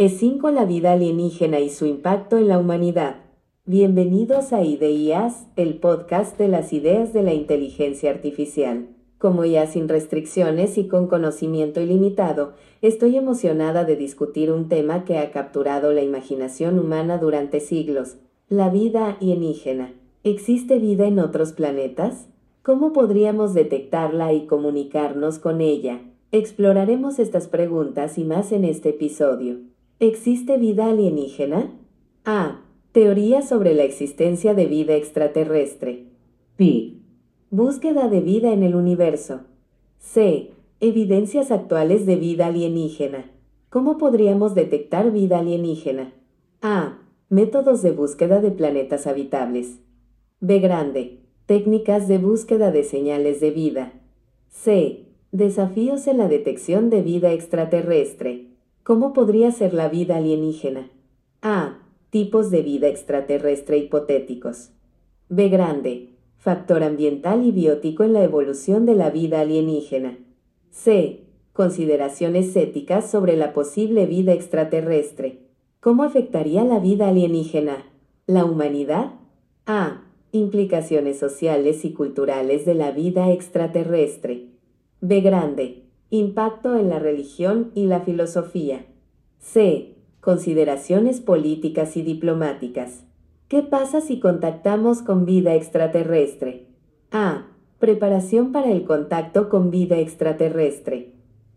E5 La vida alienígena y su impacto en la humanidad. Bienvenidos a IDEIAS, el podcast de las ideas de la inteligencia artificial. Como ya sin restricciones y con conocimiento ilimitado, estoy emocionada de discutir un tema que ha capturado la imaginación humana durante siglos, la vida alienígena. ¿Existe vida en otros planetas? ¿Cómo podríamos detectarla y comunicarnos con ella? Exploraremos estas preguntas y más en este episodio. ¿Existe vida alienígena? A. Teoría sobre la existencia de vida extraterrestre. B. Búsqueda de vida en el universo. C. Evidencias actuales de vida alienígena. ¿Cómo podríamos detectar vida alienígena? A. Métodos de búsqueda de planetas habitables. B. Grande. Técnicas de búsqueda de señales de vida. C. Desafíos en la detección de vida extraterrestre. ¿Cómo podría ser la vida alienígena? A. Tipos de vida extraterrestre hipotéticos. B. Grande. Factor ambiental y biótico en la evolución de la vida alienígena. C. Consideraciones éticas sobre la posible vida extraterrestre. ¿Cómo afectaría la vida alienígena? ¿La humanidad? A. Implicaciones sociales y culturales de la vida extraterrestre. B. Grande. Impacto en la religión y la filosofía. C. Consideraciones políticas y diplomáticas. ¿Qué pasa si contactamos con vida extraterrestre? A. Preparación para el contacto con vida extraterrestre.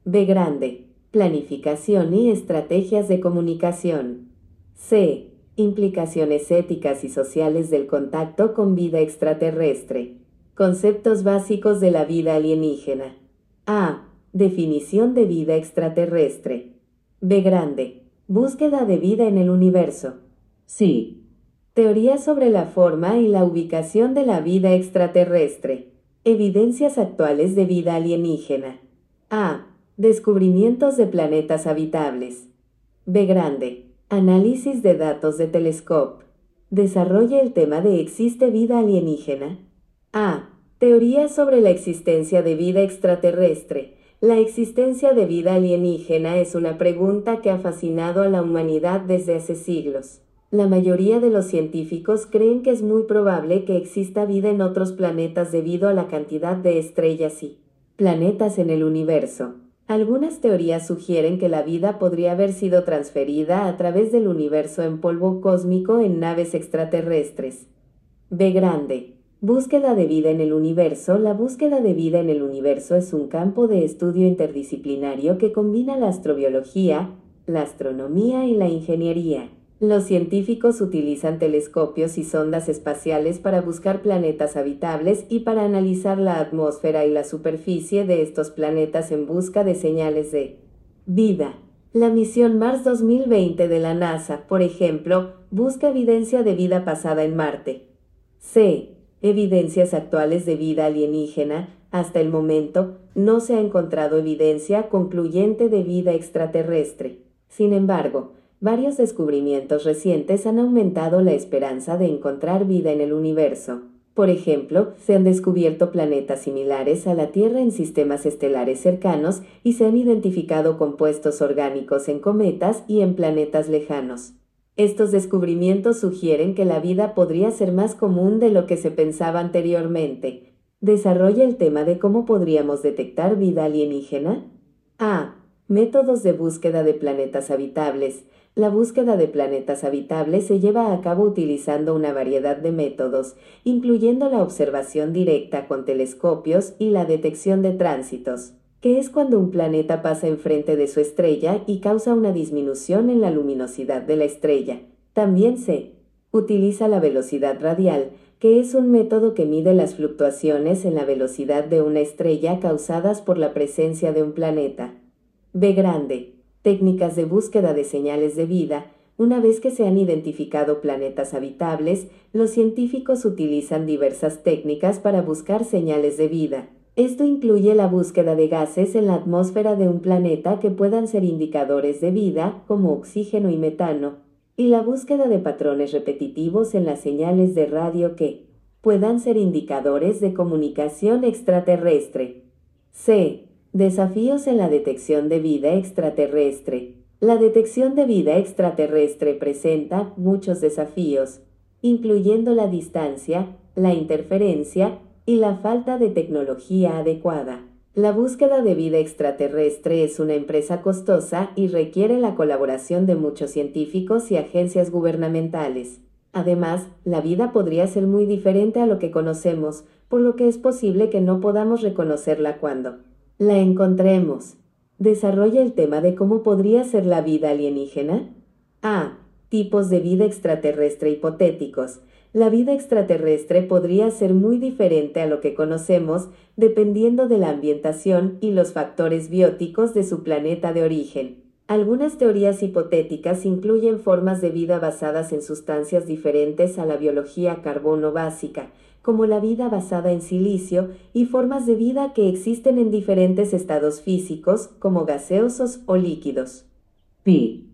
B. Grande. Planificación y estrategias de comunicación. C. Implicaciones éticas y sociales del contacto con vida extraterrestre. Conceptos básicos de la vida alienígena. A. Definición de vida extraterrestre. B. Grande. Búsqueda de vida en el universo. Sí. Teoría sobre la forma y la ubicación de la vida extraterrestre. Evidencias actuales de vida alienígena. A. Descubrimientos de planetas habitables. B. Grande. Análisis de datos de telescopio. Desarrolla el tema de ¿existe vida alienígena? A. Teoría sobre la existencia de vida extraterrestre la existencia de vida alienígena es una pregunta que ha fascinado a la humanidad desde hace siglos. La mayoría de los científicos creen que es muy probable que exista vida en otros planetas debido a la cantidad de estrellas y planetas en el universo. Algunas teorías sugieren que la vida podría haber sido transferida a través del universo en polvo cósmico en naves extraterrestres. B grande. Búsqueda de vida en el universo. La búsqueda de vida en el universo es un campo de estudio interdisciplinario que combina la astrobiología, la astronomía y la ingeniería. Los científicos utilizan telescopios y sondas espaciales para buscar planetas habitables y para analizar la atmósfera y la superficie de estos planetas en busca de señales de vida. La misión Mars 2020 de la NASA, por ejemplo, busca evidencia de vida pasada en Marte. C evidencias actuales de vida alienígena, hasta el momento no se ha encontrado evidencia concluyente de vida extraterrestre. Sin embargo, varios descubrimientos recientes han aumentado la esperanza de encontrar vida en el universo. Por ejemplo, se han descubierto planetas similares a la Tierra en sistemas estelares cercanos y se han identificado compuestos orgánicos en cometas y en planetas lejanos. Estos descubrimientos sugieren que la vida podría ser más común de lo que se pensaba anteriormente. Desarrolla el tema de cómo podríamos detectar vida alienígena. A. Métodos de búsqueda de planetas habitables. La búsqueda de planetas habitables se lleva a cabo utilizando una variedad de métodos, incluyendo la observación directa con telescopios y la detección de tránsitos que es cuando un planeta pasa enfrente de su estrella y causa una disminución en la luminosidad de la estrella. También se utiliza la velocidad radial, que es un método que mide las fluctuaciones en la velocidad de una estrella causadas por la presencia de un planeta. B grande. Técnicas de búsqueda de señales de vida. Una vez que se han identificado planetas habitables, los científicos utilizan diversas técnicas para buscar señales de vida. Esto incluye la búsqueda de gases en la atmósfera de un planeta que puedan ser indicadores de vida, como oxígeno y metano, y la búsqueda de patrones repetitivos en las señales de radio que puedan ser indicadores de comunicación extraterrestre. C. Desafíos en la detección de vida extraterrestre. La detección de vida extraterrestre presenta muchos desafíos, incluyendo la distancia, la interferencia y la falta de tecnología adecuada. La búsqueda de vida extraterrestre es una empresa costosa y requiere la colaboración de muchos científicos y agencias gubernamentales. Además, la vida podría ser muy diferente a lo que conocemos, por lo que es posible que no podamos reconocerla cuando la encontremos. Desarrolla el tema de cómo podría ser la vida alienígena. A. Tipos de vida extraterrestre hipotéticos. La vida extraterrestre podría ser muy diferente a lo que conocemos dependiendo de la ambientación y los factores bióticos de su planeta de origen. Algunas teorías hipotéticas incluyen formas de vida basadas en sustancias diferentes a la biología carbono básica, como la vida basada en silicio, y formas de vida que existen en diferentes estados físicos, como gaseosos o líquidos. Pi.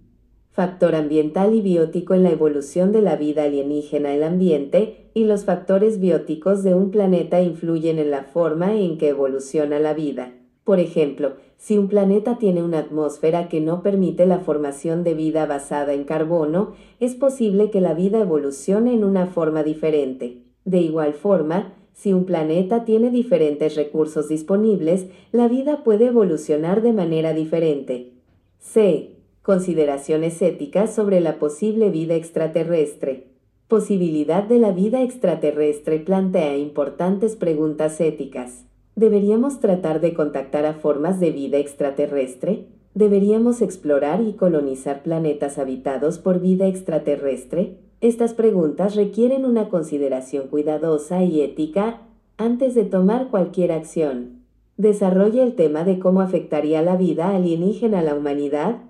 Factor ambiental y biótico en la evolución de la vida alienígena el ambiente y los factores bióticos de un planeta influyen en la forma en que evoluciona la vida. Por ejemplo, si un planeta tiene una atmósfera que no permite la formación de vida basada en carbono, es posible que la vida evolucione en una forma diferente. De igual forma, si un planeta tiene diferentes recursos disponibles, la vida puede evolucionar de manera diferente. C. Consideraciones éticas sobre la posible vida extraterrestre. Posibilidad de la vida extraterrestre plantea importantes preguntas éticas. ¿Deberíamos tratar de contactar a formas de vida extraterrestre? ¿Deberíamos explorar y colonizar planetas habitados por vida extraterrestre? Estas preguntas requieren una consideración cuidadosa y ética antes de tomar cualquier acción. Desarrolla el tema de cómo afectaría la vida alienígena a la humanidad.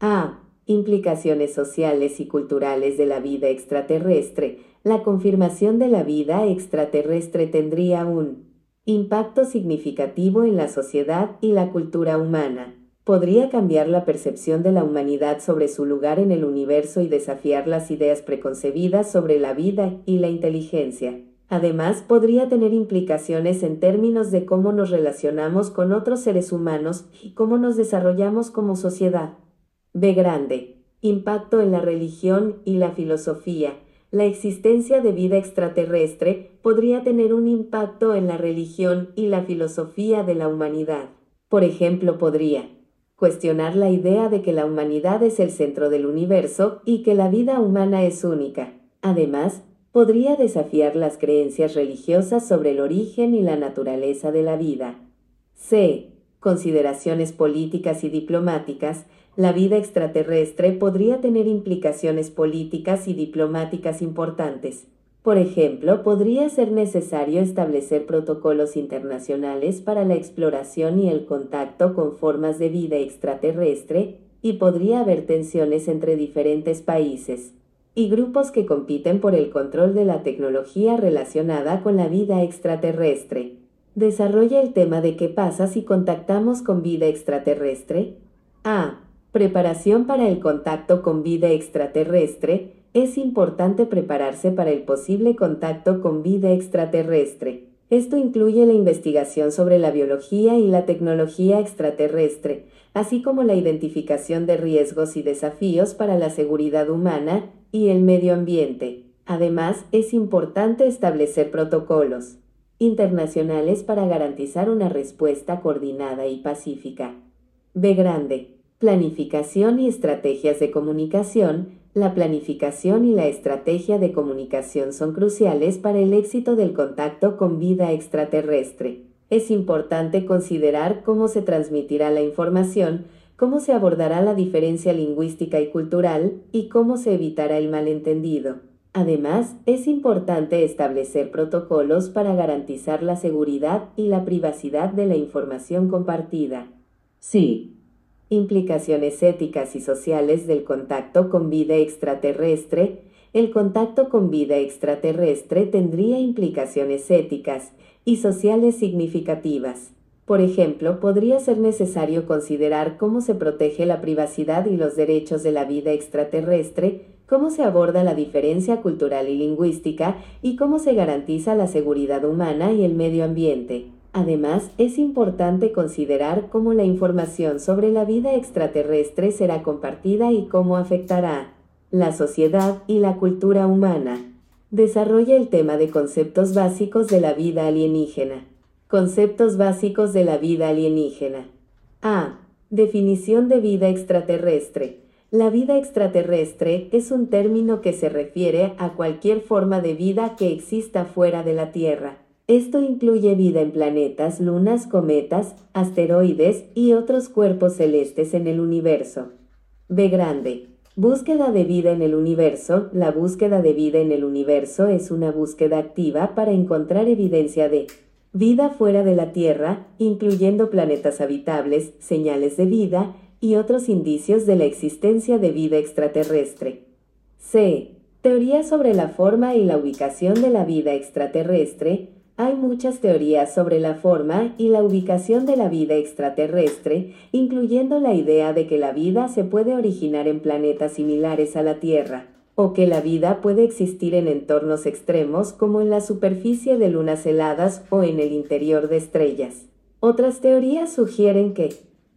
A. Implicaciones sociales y culturales de la vida extraterrestre. La confirmación de la vida extraterrestre tendría un Impacto significativo en la sociedad y la cultura humana. Podría cambiar la percepción de la humanidad sobre su lugar en el universo y desafiar las ideas preconcebidas sobre la vida y la inteligencia. Además, podría tener implicaciones en términos de cómo nos relacionamos con otros seres humanos y cómo nos desarrollamos como sociedad. B. Grande. Impacto en la religión y la filosofía la existencia de vida extraterrestre podría tener un impacto en la religión y la filosofía de la humanidad. Por ejemplo, podría cuestionar la idea de que la humanidad es el centro del universo y que la vida humana es única. Además, podría desafiar las creencias religiosas sobre el origen y la naturaleza de la vida. C. Consideraciones políticas y diplomáticas la vida extraterrestre podría tener implicaciones políticas y diplomáticas importantes. Por ejemplo, podría ser necesario establecer protocolos internacionales para la exploración y el contacto con formas de vida extraterrestre, y podría haber tensiones entre diferentes países y grupos que compiten por el control de la tecnología relacionada con la vida extraterrestre. Desarrolla el tema de qué pasa si contactamos con vida extraterrestre. A. Preparación para el contacto con vida extraterrestre. Es importante prepararse para el posible contacto con vida extraterrestre. Esto incluye la investigación sobre la biología y la tecnología extraterrestre, así como la identificación de riesgos y desafíos para la seguridad humana y el medio ambiente. Además, es importante establecer protocolos internacionales para garantizar una respuesta coordinada y pacífica. B. Grande. Planificación y estrategias de comunicación. La planificación y la estrategia de comunicación son cruciales para el éxito del contacto con vida extraterrestre. Es importante considerar cómo se transmitirá la información, cómo se abordará la diferencia lingüística y cultural y cómo se evitará el malentendido. Además, es importante establecer protocolos para garantizar la seguridad y la privacidad de la información compartida. Sí, implicaciones éticas y sociales del contacto con vida extraterrestre, el contacto con vida extraterrestre tendría implicaciones éticas y sociales significativas. Por ejemplo, podría ser necesario considerar cómo se protege la privacidad y los derechos de la vida extraterrestre, cómo se aborda la diferencia cultural y lingüística y cómo se garantiza la seguridad humana y el medio ambiente. Además, es importante considerar cómo la información sobre la vida extraterrestre será compartida y cómo afectará la sociedad y la cultura humana. Desarrolla el tema de conceptos básicos de la vida alienígena. Conceptos básicos de la vida alienígena. A. Definición de vida extraterrestre. La vida extraterrestre es un término que se refiere a cualquier forma de vida que exista fuera de la Tierra. Esto incluye vida en planetas, lunas, cometas, asteroides y otros cuerpos celestes en el universo. B grande. Búsqueda de vida en el universo. La búsqueda de vida en el universo es una búsqueda activa para encontrar evidencia de vida fuera de la Tierra, incluyendo planetas habitables, señales de vida y otros indicios de la existencia de vida extraterrestre. C. Teoría sobre la forma y la ubicación de la vida extraterrestre hay muchas teorías sobre la forma y la ubicación de la vida extraterrestre, incluyendo la idea de que la vida se puede originar en planetas similares a la Tierra, o que la vida puede existir en entornos extremos como en la superficie de lunas heladas o en el interior de estrellas. Otras teorías sugieren que,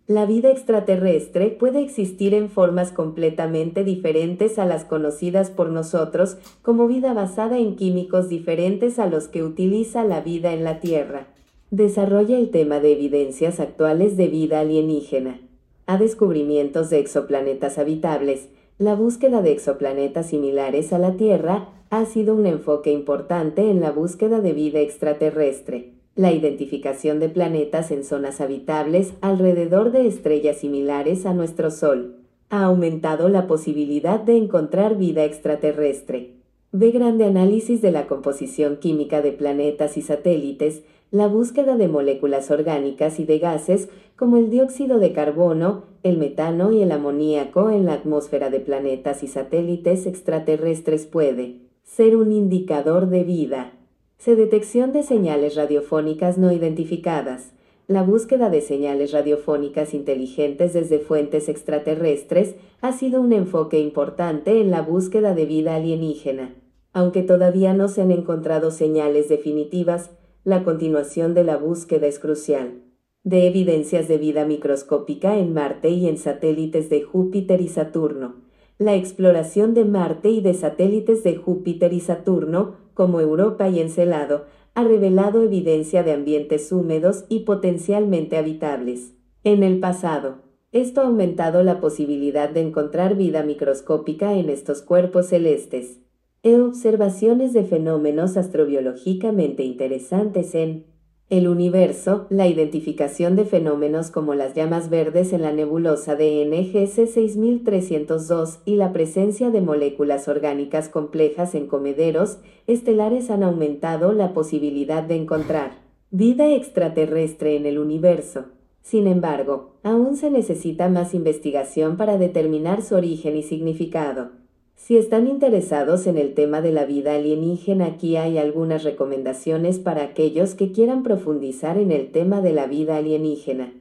la vida extraterrestre puede existir en formas completamente diferentes a las conocidas por nosotros como vida basada en químicos diferentes a los que utiliza la vida en la Tierra. Desarrolla el tema de evidencias actuales de vida alienígena. A descubrimientos de exoplanetas habitables. La búsqueda de exoplanetas similares a la Tierra ha sido un enfoque importante en la búsqueda de vida extraterrestre la identificación de planetas en zonas habitables alrededor de estrellas similares a nuestro Sol. Ha aumentado la posibilidad de encontrar vida extraterrestre. Ve grande análisis de la composición química de planetas y satélites, la búsqueda de moléculas orgánicas y de gases como el dióxido de carbono, el metano y el amoníaco en la atmósfera de planetas y satélites extraterrestres puede ser un indicador de vida. C. Detección de señales radiofónicas no identificadas. La búsqueda de señales radiofónicas inteligentes desde fuentes extraterrestres ha sido un enfoque importante en la búsqueda de vida alienígena. Aunque todavía no se han encontrado señales definitivas, la continuación de la búsqueda es crucial. De evidencias de vida microscópica en Marte y en satélites de Júpiter y Saturno. La exploración de Marte y de satélites de Júpiter y Saturno como Europa y Encelado, ha revelado evidencia de ambientes húmedos y potencialmente habitables. En el pasado, esto ha aumentado la posibilidad de encontrar vida microscópica en estos cuerpos celestes. He observaciones de fenómenos astrobiológicamente interesantes en el universo, la identificación de fenómenos como las llamas verdes en la nebulosa de NGC 6302 y la presencia de moléculas orgánicas complejas en comederos estelares han aumentado la posibilidad de encontrar vida extraterrestre en el universo. Sin embargo, aún se necesita más investigación para determinar su origen y significado. Si están interesados en el tema de la vida alienígena, aquí hay algunas recomendaciones para aquellos que quieran profundizar en el tema de la vida alienígena.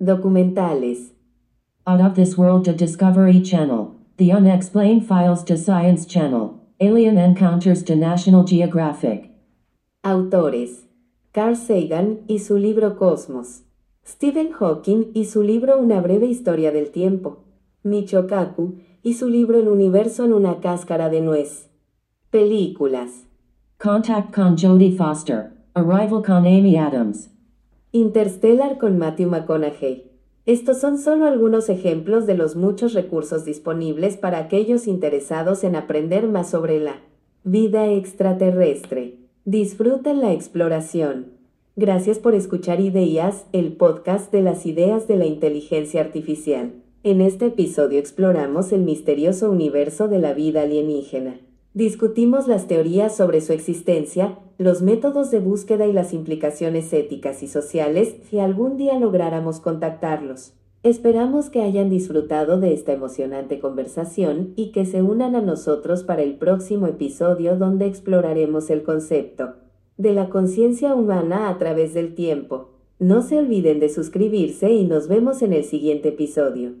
Documentales. Out of This World to Discovery Channel, The Unexplained Files to Science Channel, Alien Encounters to National Geographic. Autores. Carl Sagan y su libro Cosmos. Stephen Hawking y su libro Una breve historia del tiempo. Michio Kaku y su libro El universo en una cáscara de nuez. Películas. Contact con Jodie Foster. Arrival con Amy Adams. Interstellar con Matthew McConaughey. Estos son solo algunos ejemplos de los muchos recursos disponibles para aquellos interesados en aprender más sobre la vida extraterrestre. Disfruten la exploración. Gracias por escuchar Ideas, el podcast de las ideas de la inteligencia artificial. En este episodio exploramos el misterioso universo de la vida alienígena. Discutimos las teorías sobre su existencia, los métodos de búsqueda y las implicaciones éticas y sociales si algún día lográramos contactarlos. Esperamos que hayan disfrutado de esta emocionante conversación y que se unan a nosotros para el próximo episodio donde exploraremos el concepto de la conciencia humana a través del tiempo. No se olviden de suscribirse y nos vemos en el siguiente episodio.